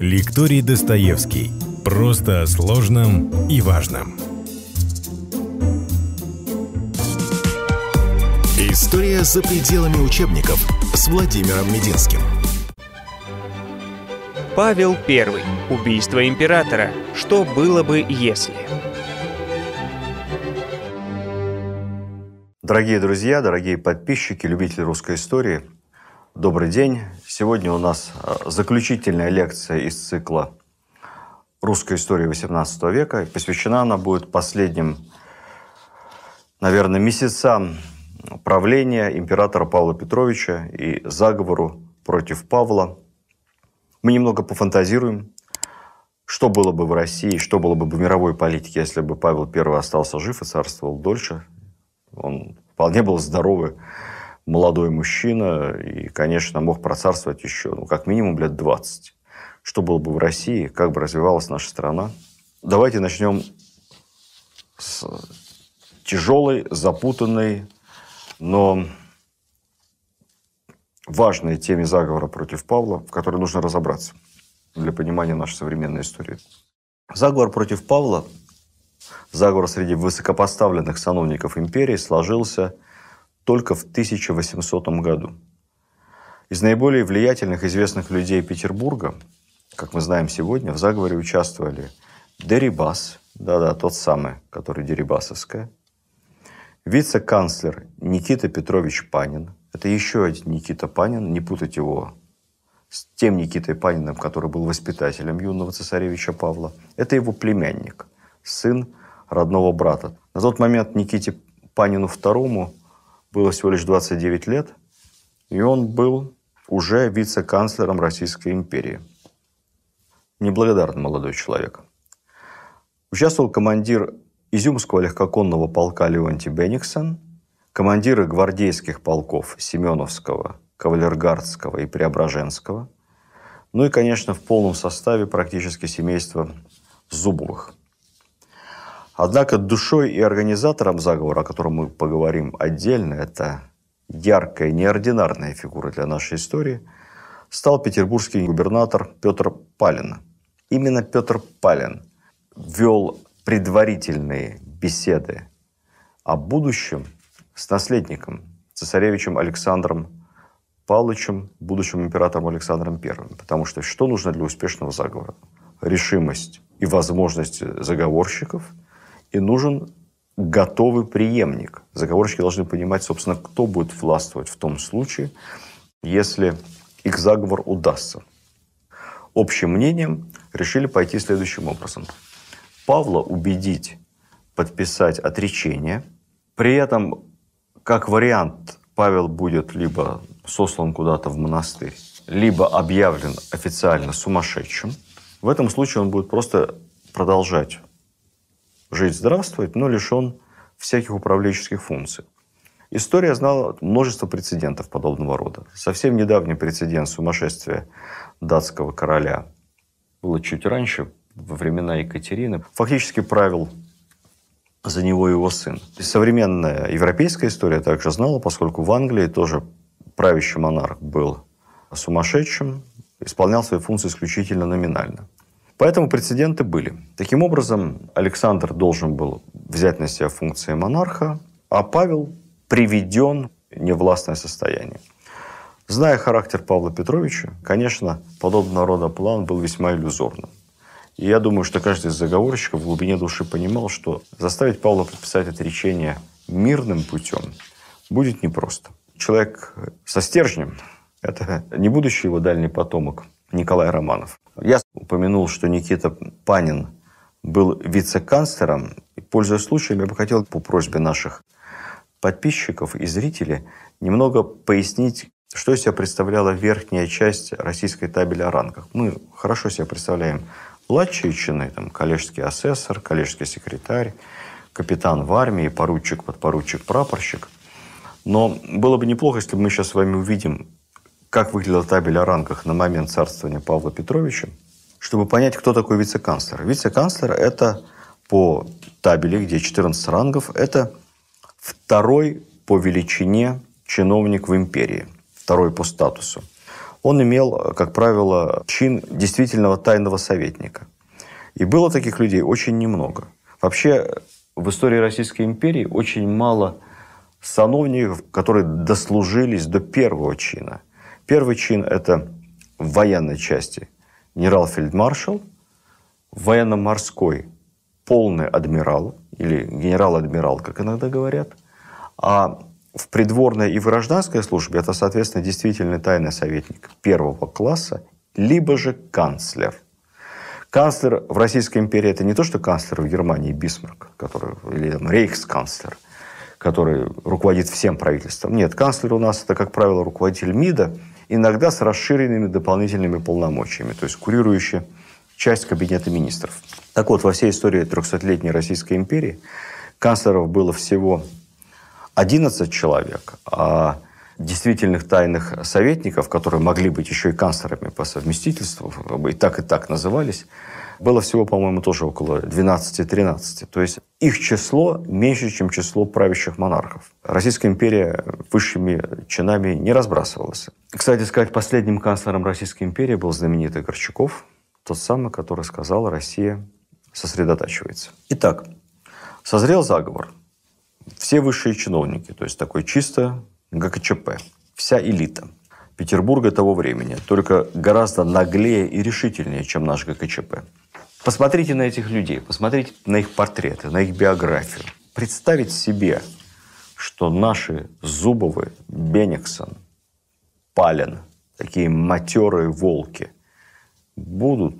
Лекторий Достоевский. Просто о сложном и важном. История за пределами учебников с Владимиром Мединским. Павел I. Убийство императора. Что было бы, если? Дорогие друзья, дорогие подписчики, любители русской истории, добрый день. Сегодня у нас э, заключительная лекция из цикла «Русская история XVIII века». Посвящена она будет последним, наверное, месяцам правления императора Павла Петровича и заговору против Павла. Мы немного пофантазируем, что было бы в России, что было бы в мировой политике, если бы Павел I остался жив и царствовал дольше, он вполне был здоровый молодой мужчина и, конечно, мог процарствовать еще, ну, как минимум лет 20. Что было бы в России, как бы развивалась наша страна? Давайте начнем с тяжелой, запутанной, но важной теме заговора против Павла, в которой нужно разобраться для понимания нашей современной истории. Заговор против Павла Заговор среди высокопоставленных сановников империи сложился только в 1800 году. Из наиболее влиятельных известных людей Петербурга, как мы знаем сегодня, в заговоре участвовали Дерибас, да-да, тот самый, который Дерибасовская, вице-канцлер Никита Петрович Панин, это еще один Никита Панин, не путать его с тем Никитой Паниным, который был воспитателем юного цесаревича Павла. Это его племянник, сын родного брата. На тот момент Никите Панину II было всего лишь 29 лет, и он был уже вице-канцлером Российской империи. Неблагодарный молодой человек. Участвовал командир Изюмского легкоконного полка Леонтий Бенниксон, командиры гвардейских полков Семеновского, Кавалергардского и Преображенского, ну и, конечно, в полном составе практически семейство Зубовых. Однако душой и организатором заговора, о котором мы поговорим отдельно, это яркая, неординарная фигура для нашей истории, стал петербургский губернатор Петр Палин. Именно Петр Палин вел предварительные беседы о будущем с наследником, цесаревичем Александром Павловичем, будущим императором Александром I. Потому что что нужно для успешного заговора? Решимость и возможность заговорщиков – и нужен готовый преемник. Заговорщики должны понимать, собственно, кто будет властвовать в том случае, если их заговор удастся. Общим мнением решили пойти следующим образом. Павла убедить подписать отречение. При этом, как вариант, Павел будет либо сослан куда-то в монастырь, либо объявлен официально сумасшедшим. В этом случае он будет просто продолжать жить здравствовать, но лишен всяких управленческих функций. История знала множество прецедентов подобного рода. Совсем недавний прецедент сумасшествия датского короля было чуть раньше, во времена Екатерины. Фактически правил за него его сын. Современная европейская история также знала, поскольку в Англии тоже правящий монарх был сумасшедшим, исполнял свои функции исключительно номинально. Поэтому прецеденты были. Таким образом, Александр должен был взять на себя функции монарха, а Павел приведен в невластное состояние. Зная характер Павла Петровича, конечно, подобного рода план был весьма иллюзорным. И я думаю, что каждый из заговорщиков в глубине души понимал, что заставить Павла подписать отречение мирным путем будет непросто. Человек со стержнем – это не будущий его дальний потомок Николай Романов. Я упомянул, что Никита Панин был вице-канцлером. И, пользуясь случаем, я бы хотел по просьбе наших подписчиков и зрителей немного пояснить, что из себя представляла верхняя часть российской табели о рангах. Мы хорошо себе представляем младшие чины, там, коллежский асессор, коллежский секретарь, капитан в армии, поручик, подпоручик, прапорщик. Но было бы неплохо, если бы мы сейчас с вами увидим как выглядела табель о рангах на момент царствования Павла Петровича, чтобы понять, кто такой вице-канцлер. Вице-канцлер – это по табели, где 14 рангов, это второй по величине чиновник в империи, второй по статусу. он имел, как правило, чин действительного тайного советника. И было таких людей очень немного. Вообще, в истории Российской империи очень мало сановников, которые дослужились до первого чина. Первый чин – это в военной части генерал-фельдмаршал, военно-морской полный адмирал или генерал-адмирал, как иногда говорят, а в придворной и в гражданской службе это, соответственно, действительно тайный советник первого класса, либо же канцлер. Канцлер в Российской империи это не то, что канцлер в Германии Бисмарк, который, или там, рейхсканцлер, который руководит всем правительством. Нет, канцлер у нас это, как правило, руководитель МИДа, иногда с расширенными дополнительными полномочиями, то есть курирующий часть кабинета министров. Так вот, во всей истории 300-летней Российской империи канцлеров было всего 11 человек, а действительных тайных советников, которые могли быть еще и канцлерами по совместительству, и так и так назывались, было всего, по-моему, тоже около 12-13. То есть их число меньше, чем число правящих монархов. Российская империя высшими чинами не разбрасывалась. Кстати сказать, последним канцлером Российской империи был знаменитый Горчаков, тот самый, который сказал, Россия сосредотачивается. Итак, созрел заговор. Все высшие чиновники, то есть такой чисто ГКЧП, вся элита Петербурга того времени, только гораздо наглее и решительнее, чем наш ГКЧП. Посмотрите на этих людей, посмотрите на их портреты, на их биографию. Представить себе, что наши Зубовы, Бениксон, Палин, такие матерые волки, будут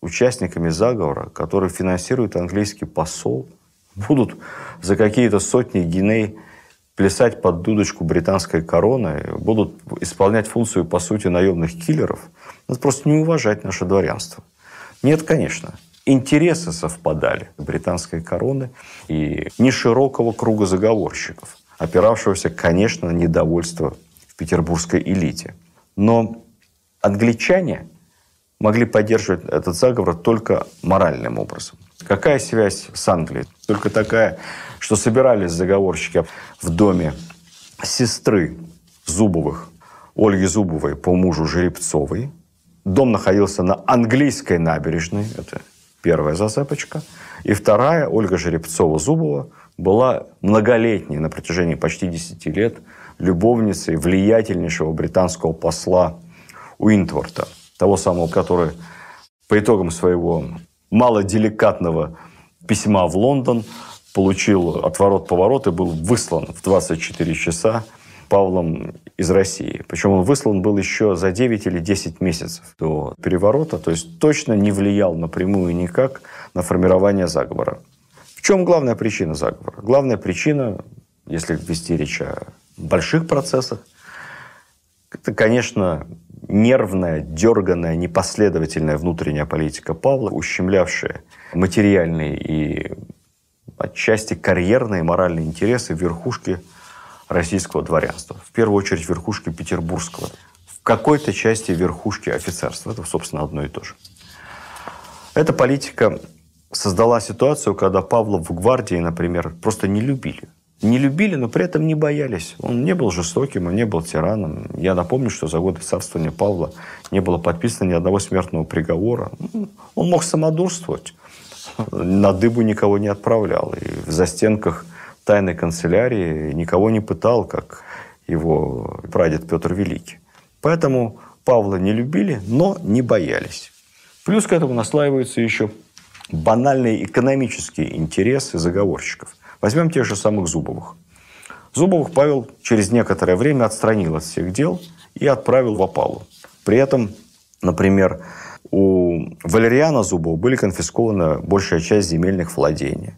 участниками заговора, который финансирует английский посол, будут за какие-то сотни геней плясать под дудочку британской короны, будут исполнять функцию, по сути, наемных киллеров, это просто не уважать наше дворянство. Нет, конечно. Интересы совпадали британской короны и не широкого круга заговорщиков, опиравшегося, конечно, на недовольство в петербургской элите. Но англичане могли поддерживать этот заговор только моральным образом. Какая связь с Англией? Только такая, что собирались заговорщики в доме сестры Зубовых, Ольги Зубовой по мужу Жеребцовой, Дом находился на английской набережной, это первая зацепочка. И вторая, Ольга Жеребцова-Зубова, была многолетней, на протяжении почти 10 лет, любовницей влиятельнейшего британского посла Уинтворта, того самого, который по итогам своего малоделикатного письма в Лондон получил отворот-поворот и был выслан в 24 часа Павлом из России. Причем он выслан был еще за 9 или 10 месяцев до переворота, то есть точно не влиял напрямую никак на формирование заговора. В чем главная причина заговора? Главная причина, если вести речь о больших процессах, это, конечно, нервная, дерганная, непоследовательная внутренняя политика Павла, ущемлявшая материальные и отчасти карьерные моральные интересы верхушки российского дворянства. В первую очередь верхушки петербургского. В какой-то части верхушки офицерства. Это, собственно, одно и то же. Эта политика создала ситуацию, когда Павла в гвардии, например, просто не любили. Не любили, но при этом не боялись. Он не был жестоким, он не был тираном. Я напомню, что за годы царствования Павла не было подписано ни одного смертного приговора. Он мог самодурствовать. На дыбу никого не отправлял. И в застенках тайной канцелярии никого не пытал, как его прадед Петр Великий. Поэтому Павла не любили, но не боялись. Плюс к этому наслаиваются еще банальные экономические интересы заговорщиков. Возьмем тех же самых Зубовых. Зубовых Павел через некоторое время отстранил от всех дел и отправил в опалу. При этом, например, у Валериана Зубова были конфискованы большая часть земельных владений.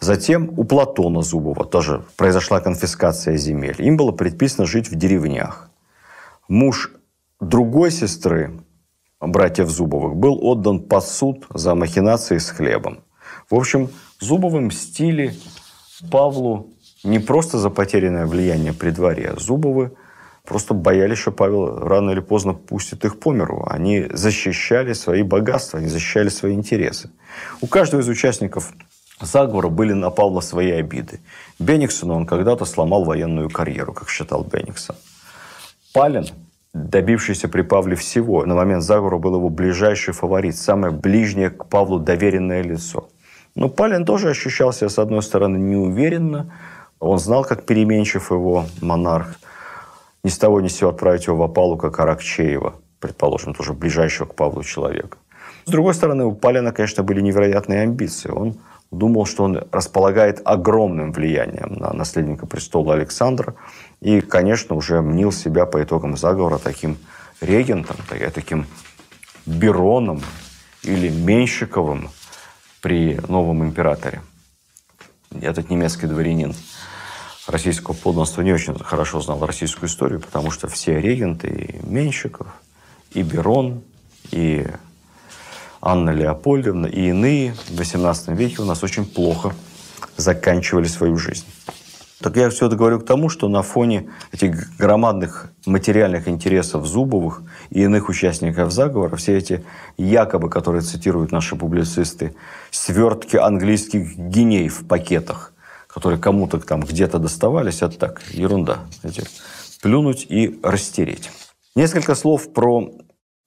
Затем у Платона Зубова тоже произошла конфискация земель. Им было предписано жить в деревнях. Муж другой сестры, братьев Зубовых, был отдан под суд за махинации с хлебом. В общем, Зубовы мстили Павлу не просто за потерянное влияние при дворе. А Зубовы просто боялись, что Павел рано или поздно пустит их по миру. Они защищали свои богатства, они защищали свои интересы. У каждого из участников заговора были на Павла свои обиды. Бениксону он когда-то сломал военную карьеру, как считал Бениксон. Палин добившийся при Павле всего. На момент заговора был его ближайший фаворит, самое ближнее к Павлу доверенное лицо. Но Палин тоже ощущал себя, с одной стороны, неуверенно. Он знал, как переменчив его монарх. Ни с того ни с сего отправить его в опалу, как Аракчеева, предположим, тоже ближайшего к Павлу человека. С другой стороны, у Палина, конечно, были невероятные амбиции. Он думал, что он располагает огромным влиянием на наследника престола Александра. И, конечно, уже мнил себя по итогам заговора таким регентом, таким Бероном или Меньшиковым при новом императоре. Этот немецкий дворянин российского подданства не очень хорошо знал российскую историю, потому что все регенты, и Меньшиков, и Берон, и Анна Леопольдовна и иные в XVIII веке у нас очень плохо заканчивали свою жизнь. Так я все это говорю к тому, что на фоне этих громадных материальных интересов Зубовых и иных участников заговора, все эти якобы, которые цитируют наши публицисты, свертки английских геней в пакетах, которые кому-то там где-то доставались, это так, ерунда. Эти, плюнуть и растереть. Несколько слов про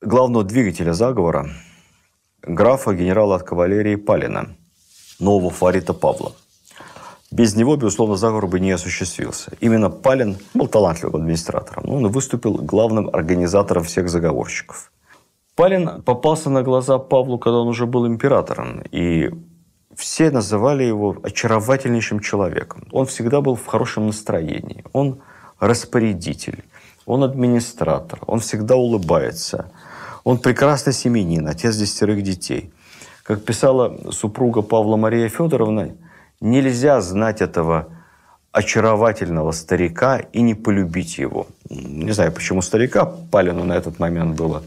главного двигателя заговора – графа генерала от кавалерии Палина, нового фарита Павла. Без него, безусловно, заговор бы не осуществился. Именно Палин был талантливым администратором. Он выступил главным организатором всех заговорщиков. Палин попался на глаза Павлу, когда он уже был императором. И все называли его очаровательнейшим человеком. Он всегда был в хорошем настроении. Он распорядитель, он администратор, он всегда улыбается – он прекрасный семенин, отец десятерых детей. Как писала супруга Павла Мария Федоровна, нельзя знать этого очаровательного старика и не полюбить его. Не знаю, почему старика. Палину на этот момент было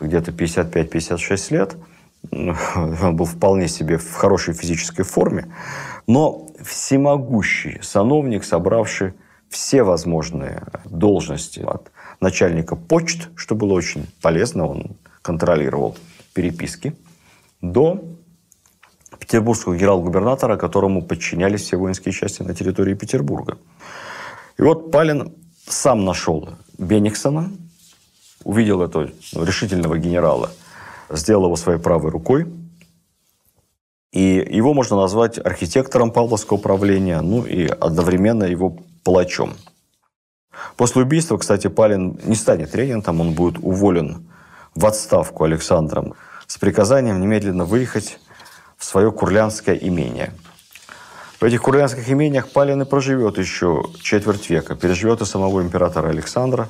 где-то 55-56 лет. Он был вполне себе в хорошей физической форме. Но всемогущий сановник, собравший все возможные должности от начальника почт, что было очень полезно, он контролировал переписки, до петербургского генерал-губернатора, которому подчинялись все воинские части на территории Петербурга. И вот Палин сам нашел Бениксона, увидел этого решительного генерала, сделал его своей правой рукой, и его можно назвать архитектором Павловского правления, ну и одновременно его палачом. После убийства, кстати, Палин не станет регентом, он будет уволен в отставку Александром с приказанием немедленно выехать свое курлянское имение. В этих курлянских имениях Палин и проживет еще четверть века, переживет и самого императора Александра,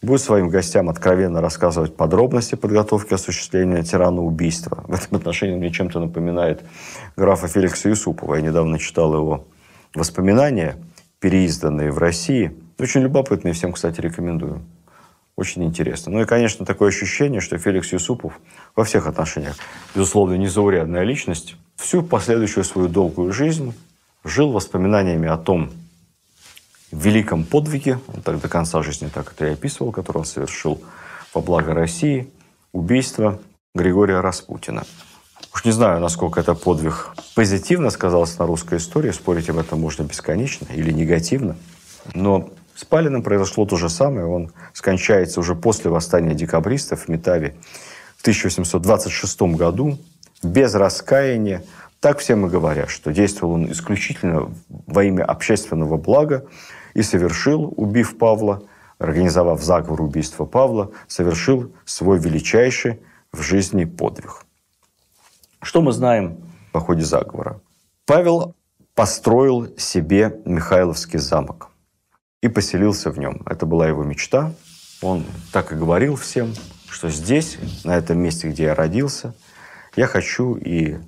будет своим гостям откровенно рассказывать подробности подготовки осуществления тирана убийства. В этом отношении мне чем-то напоминает графа Феликса Юсупова. Я недавно читал его воспоминания, переизданные в России. Очень любопытные, всем, кстати, рекомендую. Очень интересно. Ну и, конечно, такое ощущение, что Феликс Юсупов во всех отношениях, безусловно, незаурядная личность, всю последующую свою долгую жизнь жил воспоминаниями о том великом подвиге, он так до конца жизни так это и описывал, который он совершил во благо России, убийство Григория Распутина. Уж не знаю, насколько это подвиг позитивно сказался на русской истории, спорить об этом можно бесконечно или негативно. Но с Палиным произошло то же самое. Он скончается уже после восстания декабристов в Метаве в 1826 году без раскаяния. Так всем и говорят, что действовал он исключительно во имя общественного блага и совершил, убив Павла, организовав заговор убийства Павла, совершил свой величайший в жизни подвиг. Что мы знаем о ходе заговора? Павел построил себе Михайловский замок и поселился в нем. Это была его мечта. Он так и говорил всем, что здесь, на этом месте, где я родился, я хочу и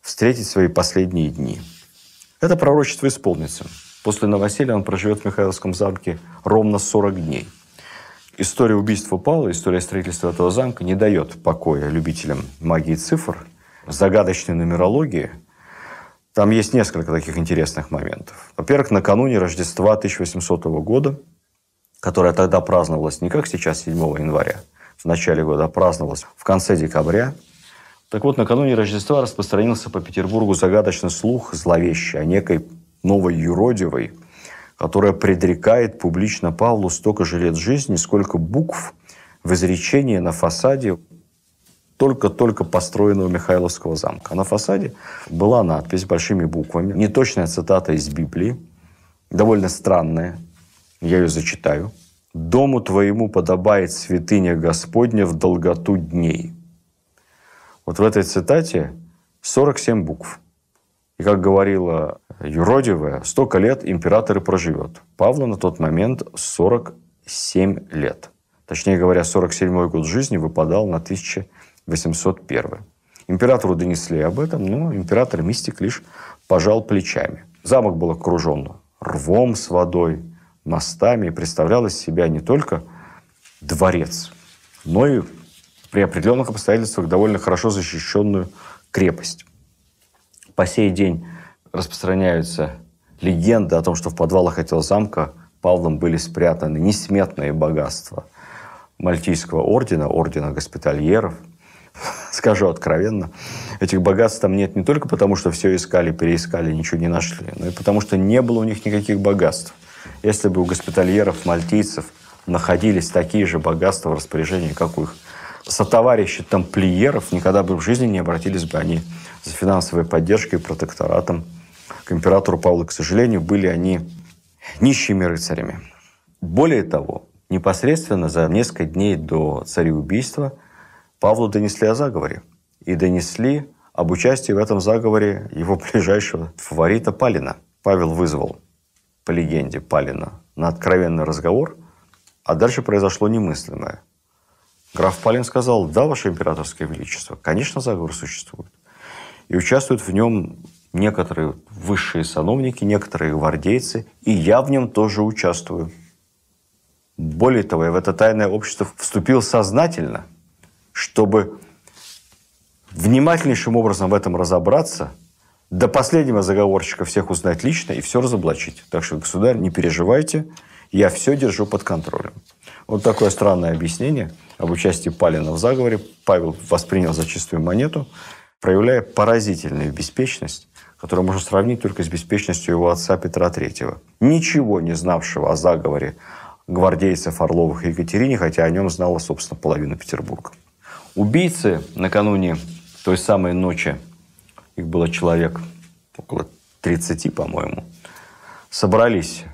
встретить свои последние дни. Это пророчество исполнится. После новоселья он проживет в Михайловском замке ровно 40 дней. История убийства Павла, история строительства этого замка не дает покоя любителям магии цифр, загадочной нумерологии – там есть несколько таких интересных моментов. Во-первых, накануне Рождества 1800 года, которое тогда праздновалось не как сейчас, 7 января, в начале года, а праздновалось в конце декабря. Так вот, накануне Рождества распространился по Петербургу загадочный слух зловещий о некой новой юродивой, которая предрекает публично Павлу столько же лет жизни, сколько букв в изречении на фасаде только-только построенного Михайловского замка. На фасаде была надпись большими буквами, неточная цитата из Библии, довольно странная, я ее зачитаю. «Дому твоему подобает святыня Господня в долготу дней». Вот в этой цитате 47 букв. И, как говорила юродивая, столько лет император и проживет. Павла на тот момент 47 лет. Точнее говоря, 47 год жизни выпадал на 1801. Императору донесли об этом, но император-мистик лишь пожал плечами. Замок был окружен рвом с водой, мостами и представлял из себя не только дворец, но и при определенных обстоятельствах довольно хорошо защищенную крепость. По сей день распространяются легенды о том, что в подвалах этого замка Павлом были спрятаны несметные богатства Мальтийского ордена, ордена госпитальеров. Скажу откровенно, этих богатств там нет не только потому, что все искали, переискали, ничего не нашли, но и потому, что не было у них никаких богатств. Если бы у госпитальеров, мальтийцев находились такие же богатства в распоряжении, как у их сотоварищи тамплиеров, никогда бы в жизни не обратились бы они за финансовой поддержкой и протекторатом к императору Павлу. К сожалению, были они нищими рыцарями. Более того, непосредственно за несколько дней до цареубийства Павлу донесли о заговоре. И донесли об участии в этом заговоре его ближайшего фаворита Палина. Павел вызвал, по легенде, Палина на откровенный разговор, а дальше произошло немыслимое. Граф Палин сказал, да, ваше императорское величество, конечно, заговор существует. И участвуют в нем некоторые высшие сановники, некоторые гвардейцы, и я в нем тоже участвую. Более того, я в это тайное общество вступил сознательно, чтобы внимательнейшим образом в этом разобраться, до последнего заговорщика всех узнать лично и все разоблачить. Так что, государь, не переживайте, я все держу под контролем. Вот такое странное объяснение об участии Палина в заговоре Павел воспринял за чистую монету, проявляя поразительную беспечность, которую можно сравнить только с беспечностью его отца Петра III. Ничего не знавшего о заговоре гвардейцев Орловых и Екатерине, хотя о нем знала, собственно, половина Петербурга. Убийцы накануне той самой ночи, их было человек около 30, по-моему, собрались,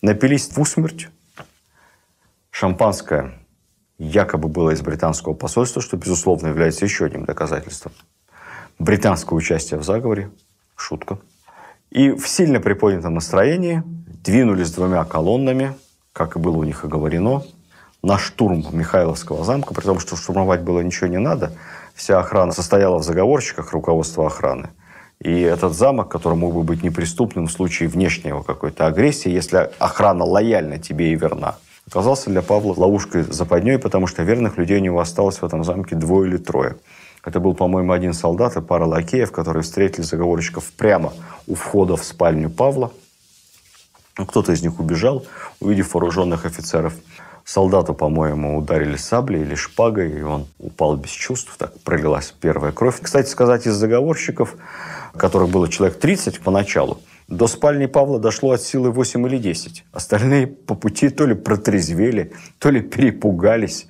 напились в усмерть, Шампанское якобы было из британского посольства, что, безусловно, является еще одним доказательством. Британского участия в заговоре. Шутка. И в сильно приподнятом настроении двинулись двумя колоннами, как и было у них оговорено, на штурм Михайловского замка, при том, что штурмовать было ничего не надо. Вся охрана состояла в заговорщиках руководства охраны. И этот замок, который мог бы быть неприступным в случае внешнего какой-то агрессии, если охрана лояльна тебе и верна, оказался для Павла ловушкой западней, потому что верных людей у него осталось в этом замке двое или трое. Это был, по-моему, один солдат и пара лакеев, которые встретили заговорщиков прямо у входа в спальню Павла. Ну, кто-то из них убежал, увидев вооруженных офицеров. Солдату, по-моему, ударили саблей или шпагой, и он упал без чувств. Так пролилась первая кровь. Кстати сказать, из заговорщиков, которых было человек 30 поначалу, до спальни Павла дошло от силы 8 или 10. Остальные по пути то ли протрезвели, то ли перепугались.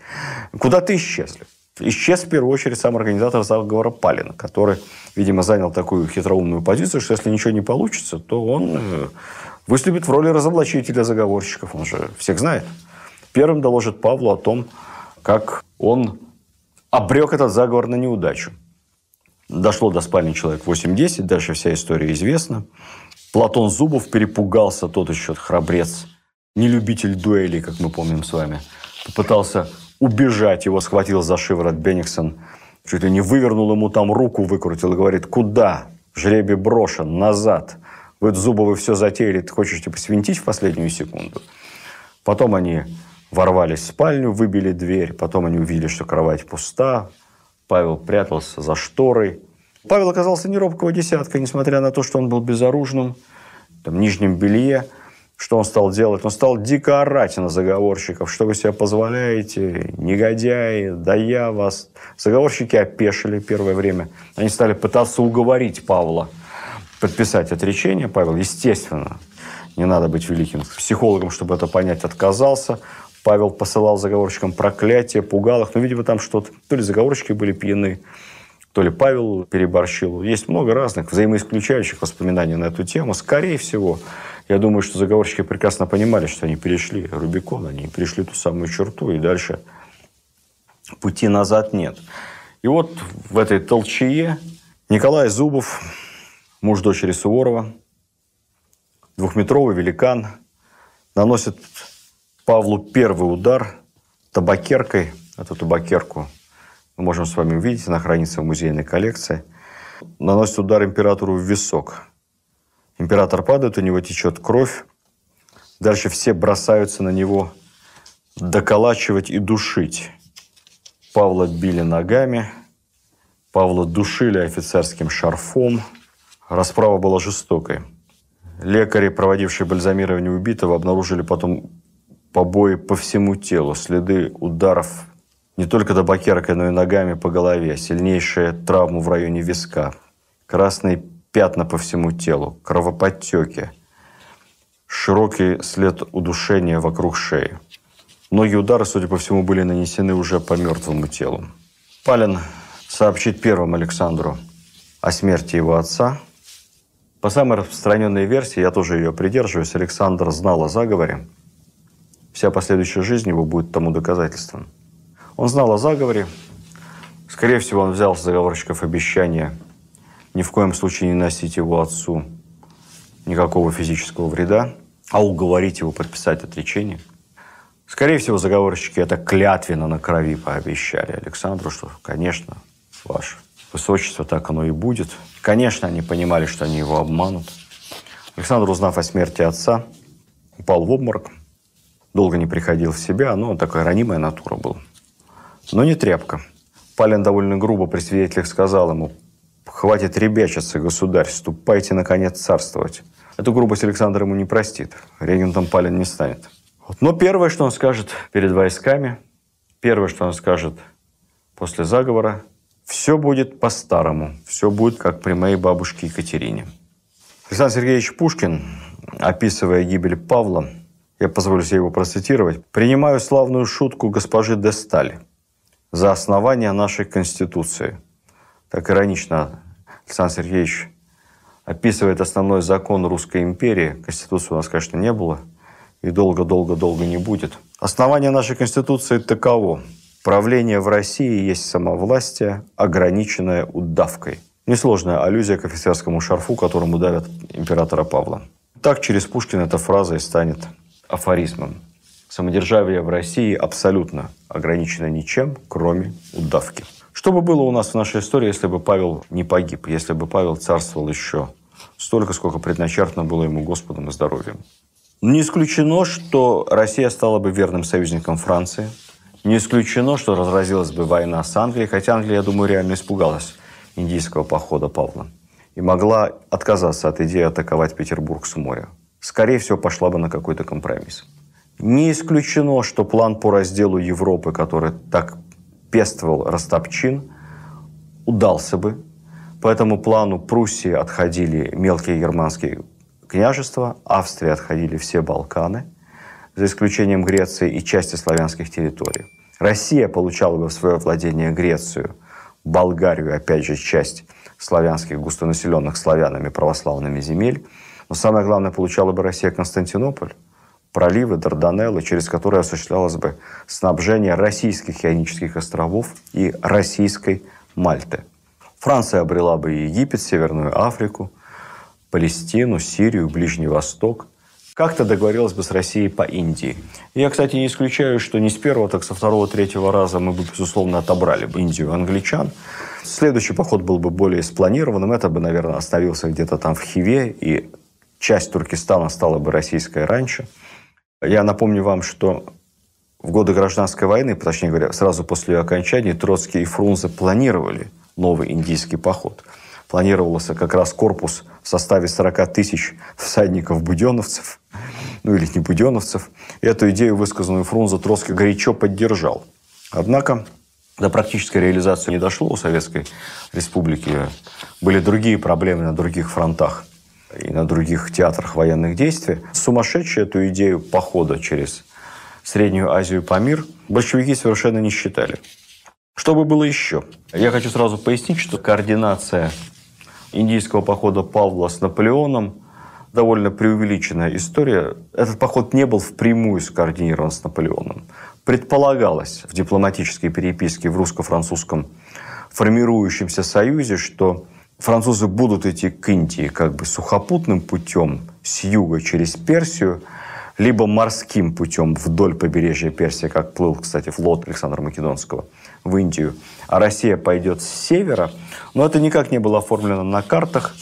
Куда-то исчезли. Исчез в первую очередь сам организатор заговора Палин, который, видимо, занял такую хитроумную позицию, что если ничего не получится, то он э, выступит в роли разоблачителя заговорщиков. Он же всех знает. Первым доложит Павлу о том, как он обрек этот заговор на неудачу. Дошло до спальни человек 8-10, дальше вся история известна. Платон Зубов перепугался, тот еще храбрец, не любитель дуэлей, как мы помним с вами. Попытался убежать, его схватил за шиворот Бениксон, чуть ли не вывернул ему там руку, выкрутил и говорит, куда? Жребий брошен, назад. Вы, Зубовы, все затеяли, ты хочешь типа свинтить в последнюю секунду? Потом они ворвались в спальню, выбили дверь, потом они увидели, что кровать пуста, Павел прятался за шторой, Павел оказался не робкого десятка, несмотря на то, что он был безоружным, там, в нижнем белье. Что он стал делать? Он стал дико орать на заговорщиков. Что вы себе позволяете? Негодяи, да я вас. Заговорщики опешили первое время. Они стали пытаться уговорить Павла подписать отречение. Павел, естественно, не надо быть великим психологом, чтобы это понять, отказался. Павел посылал заговорщикам проклятия, пугал их. Но, видимо, там что-то... То ли заговорщики были пьяны, то ли Павел переборщил. Есть много разных взаимоисключающих воспоминаний на эту тему. Скорее всего, я думаю, что заговорщики прекрасно понимали, что они перешли Рубикон, они перешли ту самую черту, и дальше пути назад нет. И вот в этой толчее Николай Зубов, муж дочери Суворова, двухметровый великан, наносит Павлу первый удар табакеркой. Эту табакерку мы можем с вами увидеть, она хранится в музейной коллекции. Наносит удар императору в висок. Император падает, у него течет кровь. Дальше все бросаются на него доколачивать и душить. Павла били ногами, Павла душили офицерским шарфом. Расправа была жестокой. Лекари, проводившие бальзамирование убитого, обнаружили потом побои по всему телу, следы ударов не только табакеркой, но и ногами по голове, сильнейшая травма в районе виска, красные пятна по всему телу, кровоподтеки, широкий след удушения вокруг шеи. Многие удары, судя по всему, были нанесены уже по мертвому телу. Палин сообщит первым Александру о смерти его отца. По самой распространенной версии, я тоже ее придерживаюсь, Александр знал о заговоре. Вся последующая жизнь его будет тому доказательством. Он знал о заговоре. Скорее всего, он взял с заговорщиков обещание ни в коем случае не носить его отцу никакого физического вреда, а уговорить его подписать отречение – Скорее всего, заговорщики это клятвенно на крови пообещали Александру, что, конечно, ваше высочество, так оно и будет. Конечно, они понимали, что они его обманут. Александр, узнав о смерти отца, упал в обморок, долго не приходил в себя, но такая ранимая натура был. Но не тряпка. Палин довольно грубо при свидетелях сказал ему, «Хватит ребячиться, государь, ступайте, наконец, царствовать». Эту грубость Александр ему не простит. Регентом Палин не станет. Но первое, что он скажет перед войсками, первое, что он скажет после заговора, все будет по-старому, все будет как при моей бабушке Екатерине. Александр Сергеевич Пушкин, описывая гибель Павла, я позволю себе его процитировать, «Принимаю славную шутку госпожи де Сталь за основание нашей Конституции». Так иронично Александр Сергеевич описывает основной закон Русской империи. Конституции у нас, конечно, не было – и долго-долго-долго не будет. Основание нашей Конституции таково. Правление в России есть самовластие, ограниченное удавкой. Несложная аллюзия к офицерскому шарфу, которому давят императора Павла. Так через Пушкина эта фраза и станет афоризмом. Самодержавие в России абсолютно ограничено ничем, кроме удавки. Что бы было у нас в нашей истории, если бы Павел не погиб, если бы Павел царствовал еще столько, сколько предначертано было ему Господом и здоровьем? Не исключено, что Россия стала бы верным союзником Франции. Не исключено, что разразилась бы война с Англией, хотя Англия, я думаю, реально испугалась индийского похода Павла и могла отказаться от идеи атаковать Петербург с моря. Скорее всего, пошла бы на какой-то компромисс. Не исключено, что план по разделу Европы, который так пествовал Ростопчин, удался бы. По этому плану Пруссии отходили мелкие германские княжества, Австрии отходили все Балканы, за исключением Греции и части славянских территорий. Россия получала бы в свое владение Грецию, Болгарию, опять же, часть славянских, густонаселенных славянами православными земель. Но самое главное, получала бы Россия Константинополь, проливы, Дарданеллы, через которые осуществлялось бы снабжение российских ионических островов и российской Мальты. Франция обрела бы Египет, Северную Африку – Палестину, Сирию, Ближний Восток. Как-то договорилась бы с Россией по Индии. Я, кстати, не исключаю, что не с первого, так со второго, третьего раза мы бы, безусловно, отобрали бы Индию англичан. Следующий поход был бы более спланированным. Это бы, наверное, остановился где-то там в Хиве, и часть Туркестана стала бы российской раньше. Я напомню вам, что в годы гражданской войны, точнее говоря, сразу после ее окончания, Троцкий и Фрунзе планировали новый индийский поход – планировался как раз корпус в составе 40 тысяч всадников-буденовцев, ну или не буденовцев. Эту идею, высказанную Фрунзе, Троцкий горячо поддержал. Однако до практической реализации не дошло у Советской Республики. Были другие проблемы на других фронтах и на других театрах военных действий. Сумасшедшие эту идею похода через Среднюю Азию Памир, большевики совершенно не считали. Что бы было еще? Я хочу сразу пояснить, что координация индийского похода Павла с Наполеоном довольно преувеличенная история. Этот поход не был впрямую скоординирован с Наполеоном. Предполагалось в дипломатической переписке в русско-французском формирующемся союзе, что французы будут идти к Индии как бы сухопутным путем с юга через Персию, либо морским путем вдоль побережья Персии, как плыл, кстати, флот Александра Македонского в Индию, а Россия пойдет с севера. Но это никак не было оформлено на картах,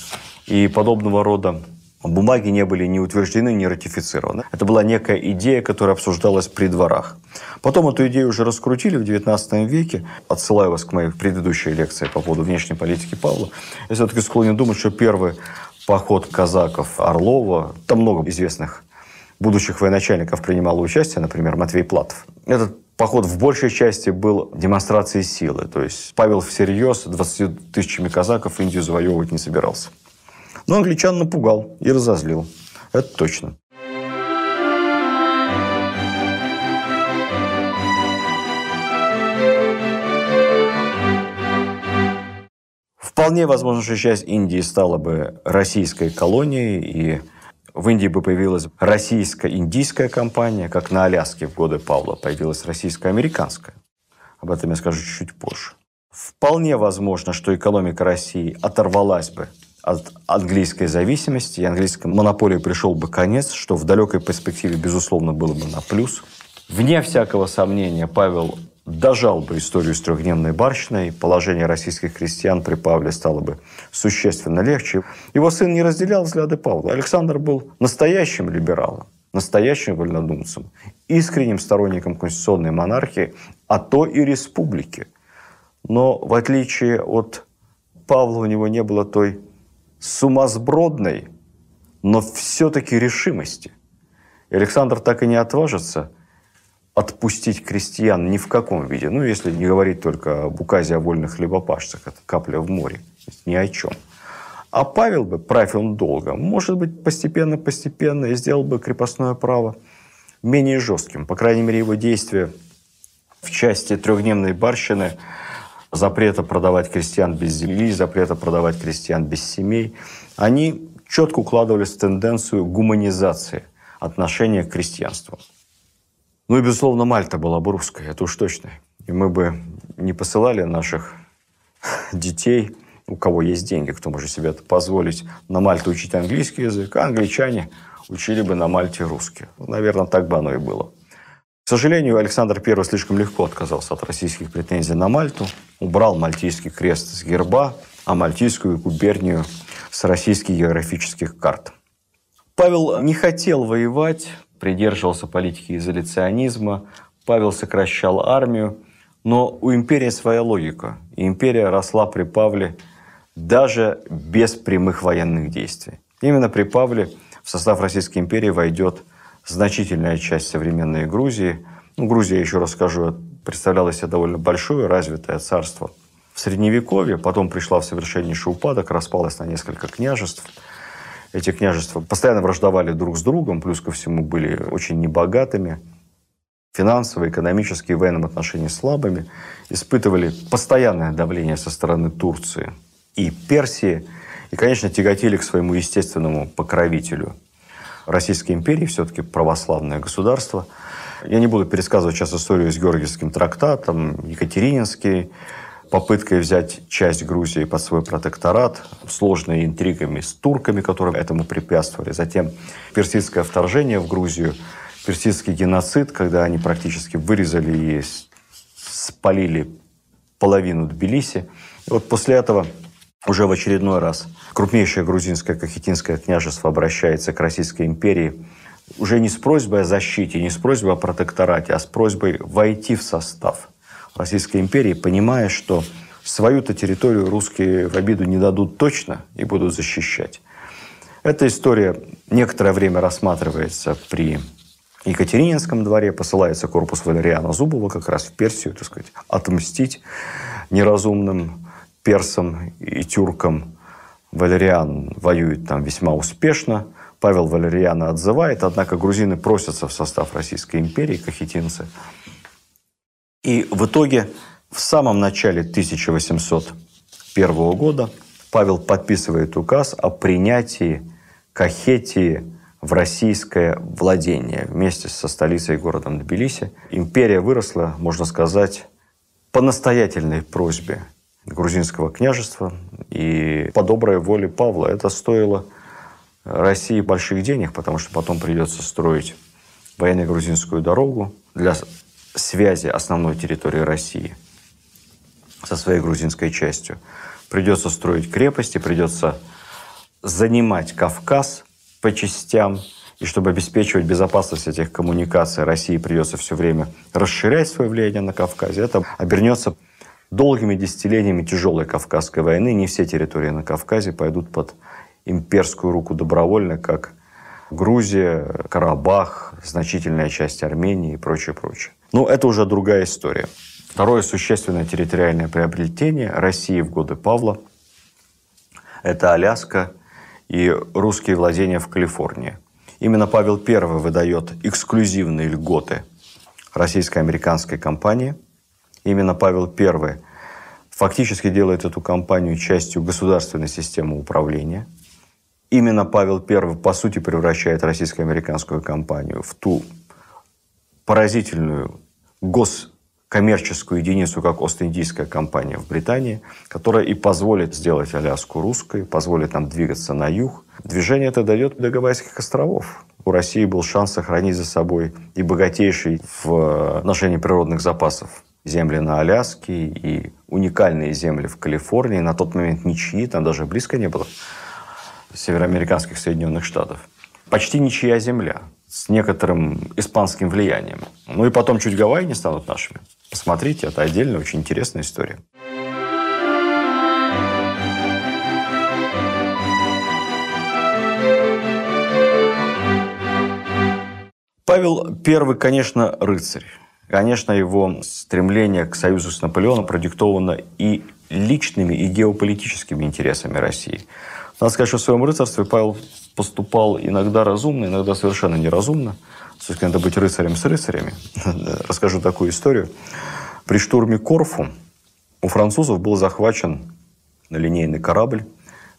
и подобного рода бумаги не были ни утверждены, ни ратифицированы. Это была некая идея, которая обсуждалась при дворах. Потом эту идею уже раскрутили в XIX веке. Отсылаю вас к моей предыдущей лекции по поводу внешней политики Павла. Я все-таки склонен думать, что первый поход казаков Орлова, там много известных будущих военачальников принимало участие, например, Матвей Платов. Этот поход в большей части был демонстрацией силы. То есть Павел всерьез 20 тысячами казаков Индию завоевывать не собирался. Но англичан напугал и разозлил. Это точно. Вполне возможно, что часть Индии стала бы российской колонией, и в Индии бы появилась российско-индийская компания, как на Аляске в годы Павла появилась российско-американская. Об этом я скажу чуть позже. Вполне возможно, что экономика России оторвалась бы от английской зависимости, и английской монополии пришел бы конец, что в далекой перспективе, безусловно, было бы на плюс. Вне всякого сомнения, Павел дожал бы историю с трехдневной барщиной, положение российских крестьян при Павле стало бы существенно легче. Его сын не разделял взгляды Павла. Александр был настоящим либералом, настоящим вольнодумцем, искренним сторонником конституционной монархии, а то и республики. Но в отличие от Павла у него не было той сумасбродной, но все-таки решимости. И Александр так и не отважится отпустить крестьян ни в каком виде. Ну, если не говорить только об указе о вольных хлебопашцах, это капля в море, ни о чем. А Павел бы, правил он долго, может быть, постепенно-постепенно и сделал бы крепостное право менее жестким. По крайней мере, его действия в части трехдневной барщины – запрета продавать крестьян без земли, запрета продавать крестьян без семей, они четко укладывались в тенденцию гуманизации отношения к крестьянству. Ну и, безусловно, Мальта была бы русской, это уж точно. И мы бы не посылали наших детей, у кого есть деньги, кто может себе это позволить, на Мальту учить английский язык, а англичане учили бы на Мальте русский. Наверное, так бы оно и было. Сожалению, Александр I слишком легко отказался от российских претензий на Мальту, убрал мальтийский крест с герба, а мальтийскую губернию с российских географических карт. Павел не хотел воевать, придерживался политики изоляционизма, Павел сокращал армию, но у империи своя логика. И империя росла при Павле даже без прямых военных действий. Именно при Павле в состав Российской империи войдет значительная часть современной Грузии. Ну, Грузия, еще раз скажу, представляла себе довольно большое, развитое царство в Средневековье, потом пришла в совершеннейший упадок, распалась на несколько княжеств. Эти княжества постоянно враждовали друг с другом, плюс ко всему были очень небогатыми, финансово, экономически и в военном отношении слабыми, испытывали постоянное давление со стороны Турции и Персии, и, конечно, тяготели к своему естественному покровителю – Российской империи, все-таки православное государство. Я не буду пересказывать сейчас историю с Георгиевским трактатом, Екатерининский, попыткой взять часть Грузии под свой протекторат, сложные интригами с турками, которые этому препятствовали. Затем персидское вторжение в Грузию, персидский геноцид, когда они практически вырезали и спалили половину Тбилиси. И вот после этого уже в очередной раз крупнейшее грузинское кахетинское княжество обращается к Российской империи уже не с просьбой о защите, не с просьбой о протекторате, а с просьбой войти в состав Российской империи, понимая, что свою-то территорию русские в обиду не дадут точно и будут защищать. Эта история некоторое время рассматривается при Екатерининском дворе, посылается корпус Валериана Зубова как раз в Персию, так сказать, отмстить неразумным персам и тюркам. Валериан воюет там весьма успешно, Павел Валерьяна отзывает, однако грузины просятся в состав Российской империи, кахетинцы. И в итоге в самом начале 1801 года Павел подписывает указ о принятии Кахетии в российское владение вместе со столицей городом Тбилиси. Империя выросла, можно сказать, по настоятельной просьбе грузинского княжества и по доброй воле Павла. Это стоило России больших денег, потому что потом придется строить военно-грузинскую дорогу для связи основной территории России со своей грузинской частью. Придется строить крепости, придется занимать Кавказ по частям. И чтобы обеспечивать безопасность этих коммуникаций, России придется все время расширять свое влияние на Кавказе. Это обернется долгими десятилетиями тяжелой Кавказской войны. Не все территории на Кавказе пойдут под имперскую руку добровольно, как Грузия, Карабах, значительная часть Армении и прочее, прочее. Но это уже другая история. Второе существенное территориальное приобретение России в годы Павла – это Аляска и русские владения в Калифорнии. Именно Павел I выдает эксклюзивные льготы российско-американской компании. Именно Павел I фактически делает эту компанию частью государственной системы управления. Именно Павел I, по сути, превращает российско-американскую компанию в ту поразительную гос коммерческую единицу, как Ост-Индийская компания в Британии, которая и позволит сделать Аляску русской, позволит нам двигаться на юг. Движение это дает до Гавайских островов. У России был шанс сохранить за собой и богатейший в отношении природных запасов земли на Аляске и уникальные земли в Калифорнии. На тот момент ничьи, там даже близко не было североамериканских Соединенных Штатов. Почти ничья земля с некоторым испанским влиянием. Ну и потом чуть Гавайи не станут нашими. Посмотрите, это отдельно очень интересная история. Павел I, конечно, рыцарь. Конечно, его стремление к союзу с Наполеоном продиктовано и личными, и геополитическими интересами России. Надо сказать, что в своем рыцарстве Павел поступал иногда разумно, иногда совершенно неразумно. Все-таки надо быть рыцарем с рыцарями. Расскажу такую историю. При штурме Корфу у французов был захвачен линейный корабль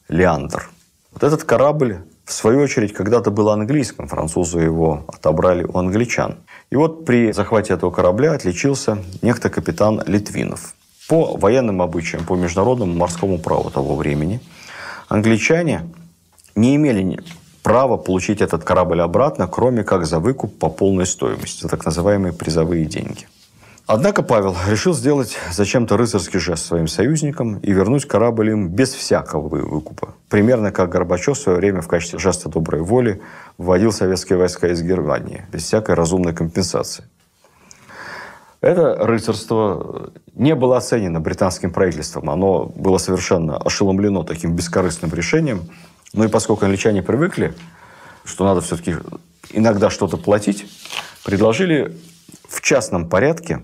«Леандр». Вот этот корабль, в свою очередь, когда-то был английским. Французы его отобрали у англичан. И вот при захвате этого корабля отличился некто капитан Литвинов. По военным обычаям, по международному морскому праву того времени, англичане не имели права получить этот корабль обратно, кроме как за выкуп по полной стоимости, за так называемые призовые деньги. Однако Павел решил сделать зачем-то рыцарский жест своим союзникам и вернуть корабль им без всякого выкупа. Примерно как Горбачев в свое время в качестве жеста доброй воли вводил советские войска из Германии, без всякой разумной компенсации. Это рыцарство не было оценено британским правительством. Оно было совершенно ошеломлено таким бескорыстным решением. Ну и поскольку англичане привыкли, что надо все-таки иногда что-то платить, предложили в частном порядке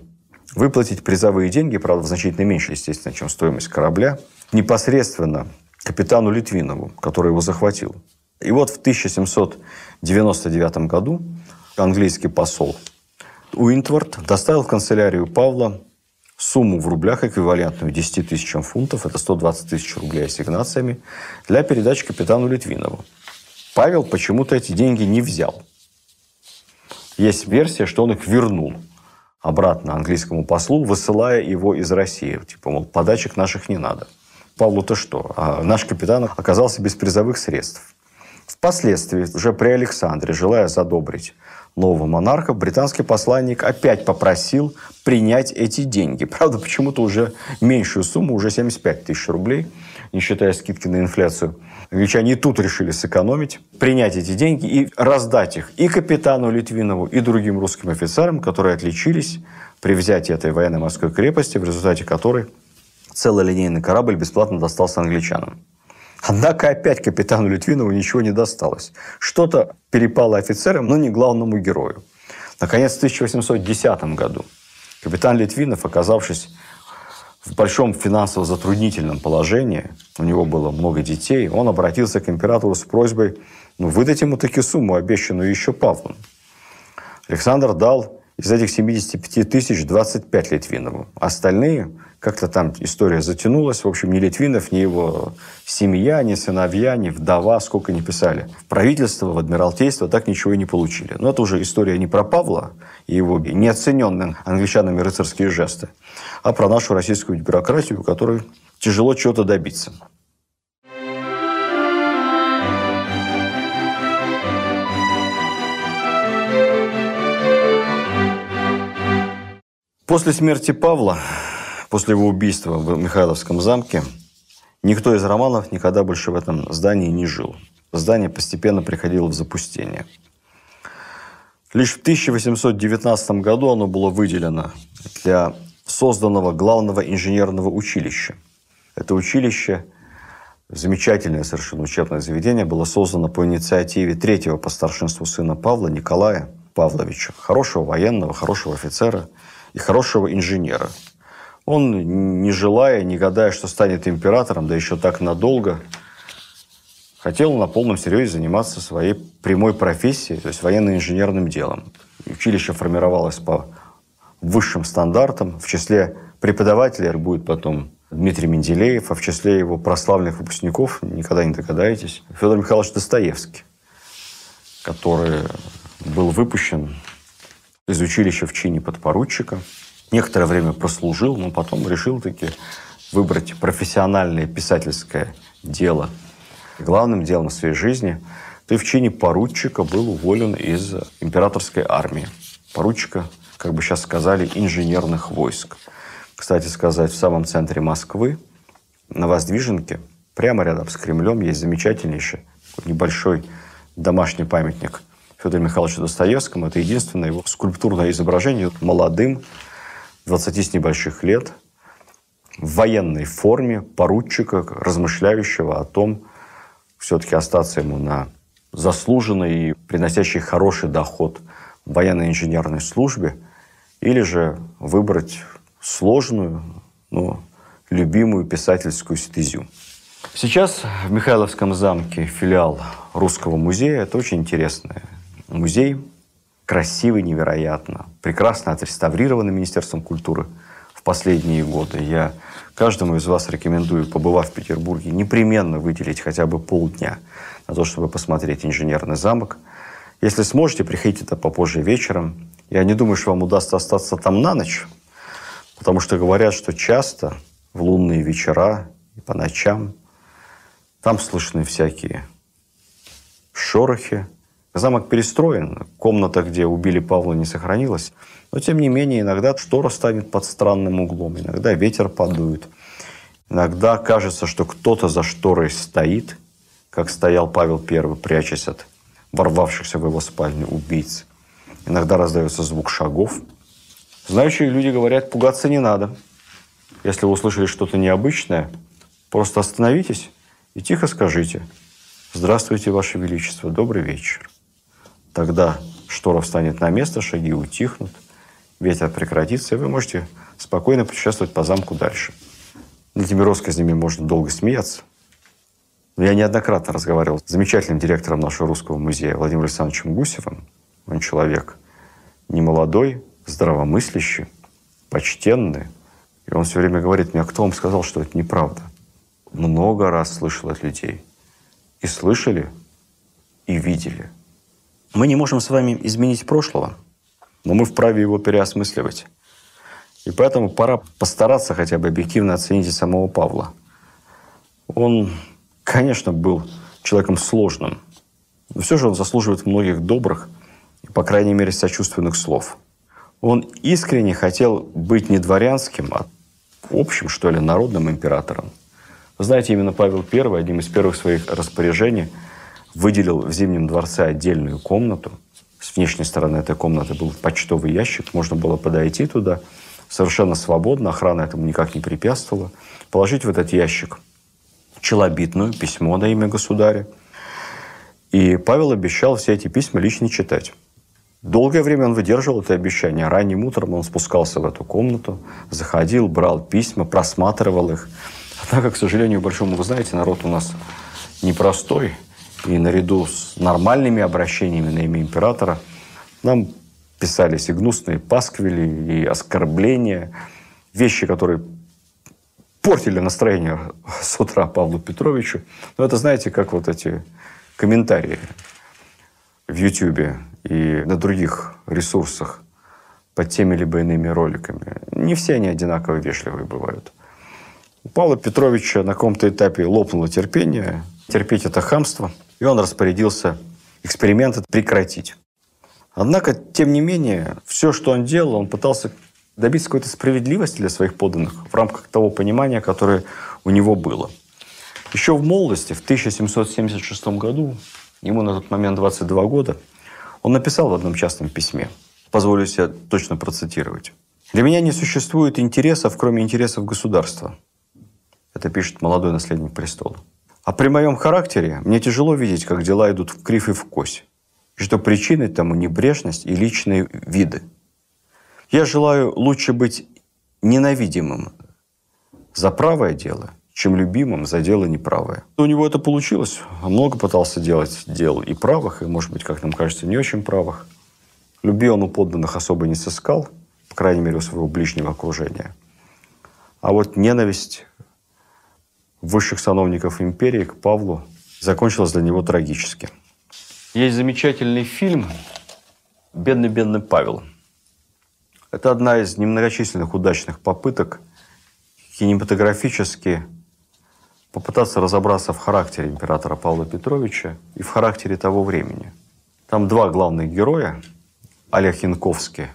выплатить призовые деньги, правда, значительно меньше, естественно, чем стоимость корабля, непосредственно капитану Литвинову, который его захватил. И вот в 1799 году английский посол Уинтвард доставил в канцелярию Павла сумму в рублях, эквивалентную 10 тысячам фунтов, это 120 тысяч рублей ассигнациями, для передачи капитану Литвинову. Павел почему-то эти деньги не взял. Есть версия, что он их вернул обратно английскому послу, высылая его из России. Типа, мол, подачек наших не надо. Павлу-то что? А наш капитан оказался без призовых средств. Впоследствии, уже при Александре, желая задобрить нового монарха, британский посланник опять попросил принять эти деньги. Правда, почему-то уже меньшую сумму, уже 75 тысяч рублей, не считая скидки на инфляцию. Англичане и тут решили сэкономить, принять эти деньги и раздать их и капитану Литвинову, и другим русским офицерам, которые отличились при взятии этой военно-морской крепости, в результате которой целый линейный корабль бесплатно достался англичанам. Однако опять капитану Литвинову ничего не досталось. Что-то перепало офицерам, но не главному герою. Наконец, в 1810 году капитан Литвинов, оказавшись в большом финансово затруднительном положении, у него было много детей, он обратился к императору с просьбой ну, выдать ему таки сумму, обещанную еще Павлом. Александр дал из этих 75 тысяч 25 Литвинову. Остальные, как-то там история затянулась, в общем, ни Литвинов, ни его семья, ни сыновья, ни вдова, сколько не писали. В правительство, в адмиралтейство так ничего и не получили. Но это уже история не про Павла и его неоцененные англичанами рыцарские жесты, а про нашу российскую бюрократию, которой тяжело чего-то добиться. После смерти Павла, после его убийства в Михайловском замке, никто из романов никогда больше в этом здании не жил. Здание постепенно приходило в запустение. Лишь в 1819 году оно было выделено для созданного главного инженерного училища. Это училище, замечательное совершенно учебное заведение, было создано по инициативе третьего по старшинству сына Павла, Николая Павловича, хорошего военного, хорошего офицера – и хорошего инженера. Он, не желая, не гадая, что станет императором, да еще так надолго, хотел на полном серьезе заниматься своей прямой профессией, то есть военно-инженерным делом. Училище формировалось по высшим стандартам. В числе преподавателей будет потом Дмитрий Менделеев, а в числе его прославленных выпускников, никогда не догадаетесь, Федор Михайлович Достоевский, который был выпущен из училища в чине подпоручика. Некоторое время прослужил, но потом решил таки выбрать профессиональное писательское дело. Главным делом своей жизни ты в чине поручика был уволен из императорской армии. Поручика, как бы сейчас сказали, инженерных войск. Кстати сказать, в самом центре Москвы, на Воздвиженке, прямо рядом с Кремлем, есть замечательнейший небольшой домашний памятник Федору Михайловичу Достоевскому. Это единственное его скульптурное изображение молодым, 20 с небольших лет, в военной форме поручика, размышляющего о том, все-таки остаться ему на заслуженной и приносящей хороший доход в военно-инженерной службе, или же выбрать сложную, но любимую писательскую стезю. Сейчас в Михайловском замке филиал Русского музея. Это очень интересное Музей красивый невероятно, прекрасно отреставрированный Министерством культуры в последние годы. Я каждому из вас рекомендую, побывав в Петербурге, непременно выделить хотя бы полдня на то, чтобы посмотреть инженерный замок. Если сможете, приходите туда попозже вечером. Я не думаю, что вам удастся остаться там на ночь, потому что говорят, что часто в лунные вечера и по ночам там слышны всякие шорохи, Замок перестроен, комната, где убили Павла, не сохранилась. Но, тем не менее, иногда штора станет под странным углом, иногда ветер подует. Иногда кажется, что кто-то за шторой стоит, как стоял Павел I, прячась от ворвавшихся в его спальню убийц. Иногда раздается звук шагов. Знающие люди говорят, пугаться не надо. Если вы услышали что-то необычное, просто остановитесь и тихо скажите «Здравствуйте, Ваше Величество, добрый вечер». Тогда штора встанет на место, шаги утихнут, ветер прекратится, и вы можете спокойно путешествовать по замку дальше. Этими россказнями можно долго смеяться. Но я неоднократно разговаривал с замечательным директором нашего русского музея Владимиром Александровичем Гусевым. Он человек немолодой, здравомыслящий, почтенный. И он все время говорит мне, а кто вам сказал, что это неправда? Много раз слышал от людей. И слышали, и видели – мы не можем с вами изменить прошлого, но мы вправе его переосмысливать. И поэтому пора постараться хотя бы объективно оценить и самого Павла. Он, конечно, был человеком сложным, но все же он заслуживает многих добрых и, по крайней мере, сочувственных слов. Он искренне хотел быть не дворянским, а общим, что ли, народным императором. Знаете, именно Павел I одним из первых своих распоряжений – выделил в Зимнем дворце отдельную комнату. С внешней стороны этой комнаты был почтовый ящик, можно было подойти туда совершенно свободно, охрана этому никак не препятствовала, положить в этот ящик челобитную, письмо на имя государя. И Павел обещал все эти письма лично читать. Долгое время он выдерживал это обещание. Ранним утром он спускался в эту комнату, заходил, брал письма, просматривал их. Однако, к сожалению, большому, вы знаете, народ у нас непростой. И наряду с нормальными обращениями на имя императора нам писались и гнусные пасквили, и оскорбления, вещи, которые портили настроение с утра Павлу Петровичу. Но это, знаете, как вот эти комментарии в Ютьюбе и на других ресурсах под теми либо иными роликами. Не все они одинаково вежливые бывают. У Павла Петровича на каком-то этапе лопнуло терпение. Терпеть это хамство. И он распорядился эксперимент прекратить. Однако, тем не менее, все, что он делал, он пытался добиться какой-то справедливости для своих подданных в рамках того понимания, которое у него было. Еще в молодости, в 1776 году, ему на тот момент 22 года, он написал в одном частном письме, позволю себе точно процитировать. «Для меня не существует интересов, кроме интересов государства». Это пишет молодой наследник престола. А при моем характере мне тяжело видеть, как дела идут в крив и в кось, и что причиной тому небрежность и личные виды. Я желаю лучше быть ненавидимым за правое дело, чем любимым за дело неправое. У него это получилось. Много пытался делать дел и правых, и, может быть, как нам кажется, не очень правых. Любви он у подданных особо не сыскал, по крайней мере, у своего ближнего окружения. А вот ненависть высших сановников империи к Павлу закончилась для него трагически. Есть замечательный фильм «Бедный-бедный Павел». Это одна из немногочисленных удачных попыток кинематографически попытаться разобраться в характере императора Павла Петровича и в характере того времени. Там два главных героя. Олег Янковский,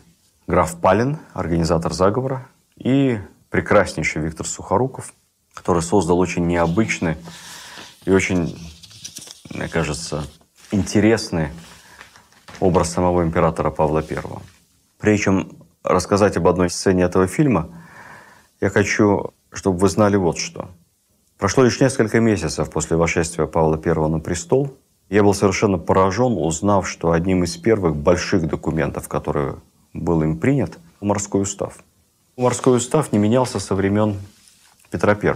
граф Палин, организатор заговора, и прекраснейший Виктор Сухоруков, который создал очень необычный и очень, мне кажется, интересный образ самого императора Павла I. Прежде чем рассказать об одной сцене этого фильма, я хочу, чтобы вы знали вот что. Прошло лишь несколько месяцев после восшествия Павла I на престол. Я был совершенно поражен, узнав, что одним из первых больших документов, который был им принят, морской устав. Морской устав не менялся со времен Петра I.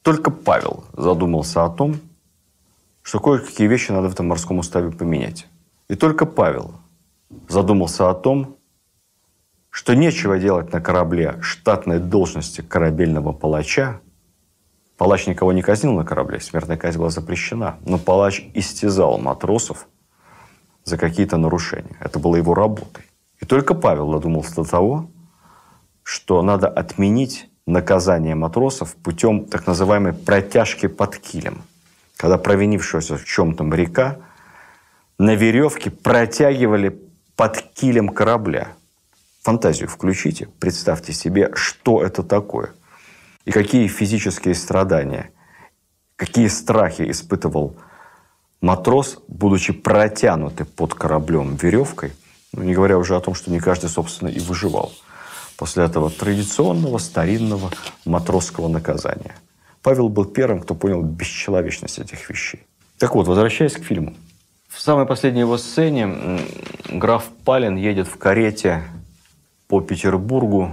Только Павел задумался о том, что кое-какие вещи надо в этом морском уставе поменять. И только Павел задумался о том, что нечего делать на корабле штатной должности корабельного палача. Палач никого не казнил на корабле, смертная казнь была запрещена. Но палач истязал матросов за какие-то нарушения. Это было его работой. И только Павел додумался до того, что надо отменить наказание матросов путем так называемой протяжки под килем. Когда провинившегося в чем-то моряка на веревке протягивали под килем корабля. Фантазию включите, представьте себе, что это такое. И какие физические страдания, какие страхи испытывал матрос, будучи протянутый под кораблем веревкой, ну, не говоря уже о том, что не каждый, собственно, и выживал – после этого традиционного старинного матросского наказания. Павел был первым, кто понял бесчеловечность этих вещей. Так вот, возвращаясь к фильму. В самой последней его сцене граф Палин едет в карете по Петербургу,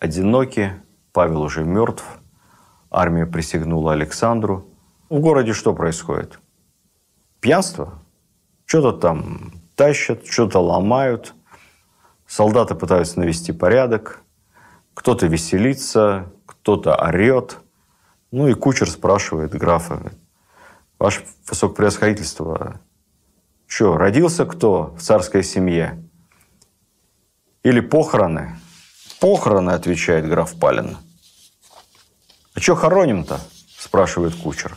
одинокий, Павел уже мертв, армия присягнула Александру. В городе что происходит? Пьянство? Что-то там тащат, что-то ломают – Солдаты пытаются навести порядок, кто-то веселится, кто-то орет. Ну и кучер спрашивает графа, ваше высокопревосходительство, что, родился кто в царской семье? Или похороны? Похороны, отвечает граф Палин. А что хороним-то? спрашивает кучер.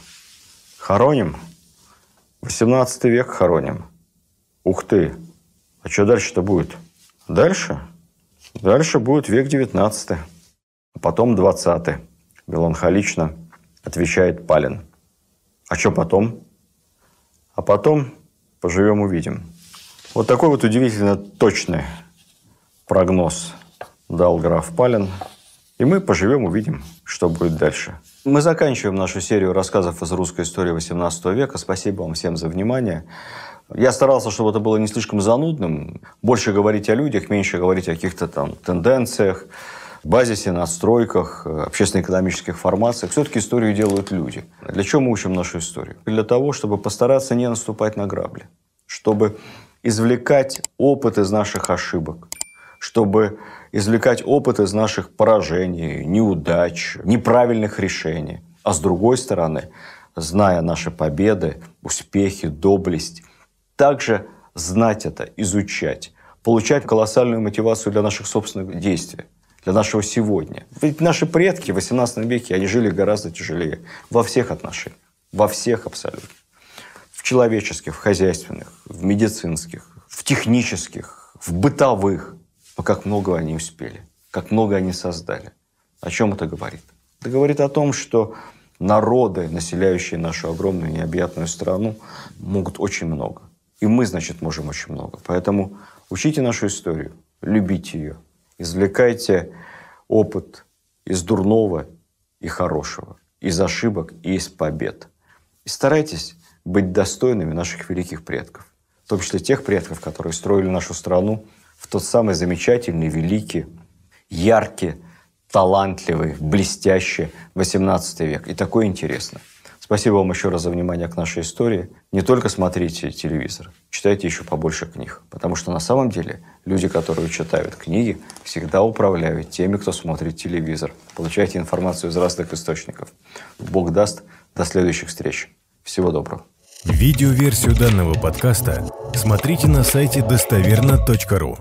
Хороним? 18 век хороним. Ух ты! А что дальше-то будет? Дальше? Дальше будет век 19 а потом 20 Меланхолично отвечает Палин. А что потом? А потом поживем увидим. Вот такой вот удивительно точный прогноз дал граф Палин. И мы поживем, увидим, что будет дальше. Мы заканчиваем нашу серию рассказов из русской истории XVIII века. Спасибо вам всем за внимание. Я старался, чтобы это было не слишком занудным. Больше говорить о людях, меньше говорить о каких-то там тенденциях, базисе, настройках, общественно-экономических формациях. Все-таки историю делают люди. Для чего мы учим нашу историю? Для того, чтобы постараться не наступать на грабли. Чтобы извлекать опыт из наших ошибок. Чтобы извлекать опыт из наших поражений, неудач, неправильных решений. А с другой стороны, зная наши победы, успехи, доблесть, также знать это, изучать, получать колоссальную мотивацию для наших собственных действий, для нашего сегодня. Ведь наши предки в 18 веке, они жили гораздо тяжелее во всех отношениях, во всех абсолютно. В человеческих, в хозяйственных, в медицинских, в технических, в бытовых. Но как много они успели, как много они создали. О чем это говорит? Это говорит о том, что народы, населяющие нашу огромную необъятную страну, могут очень много. И мы, значит, можем очень много. Поэтому учите нашу историю, любите ее, извлекайте опыт из дурного и хорошего, из ошибок и из побед. И старайтесь быть достойными наших великих предков, в том числе тех предков, которые строили нашу страну в тот самый замечательный, великий, яркий, талантливый, блестящий 18 век. И такое интересно. Спасибо вам еще раз за внимание к нашей истории. Не только смотрите телевизор, читайте еще побольше книг. Потому что на самом деле люди, которые читают книги, всегда управляют теми, кто смотрит телевизор. Получайте информацию из разных источников. Бог даст. До следующих встреч. Всего доброго. Видеоверсию данного подкаста смотрите на сайте достоверно.ру.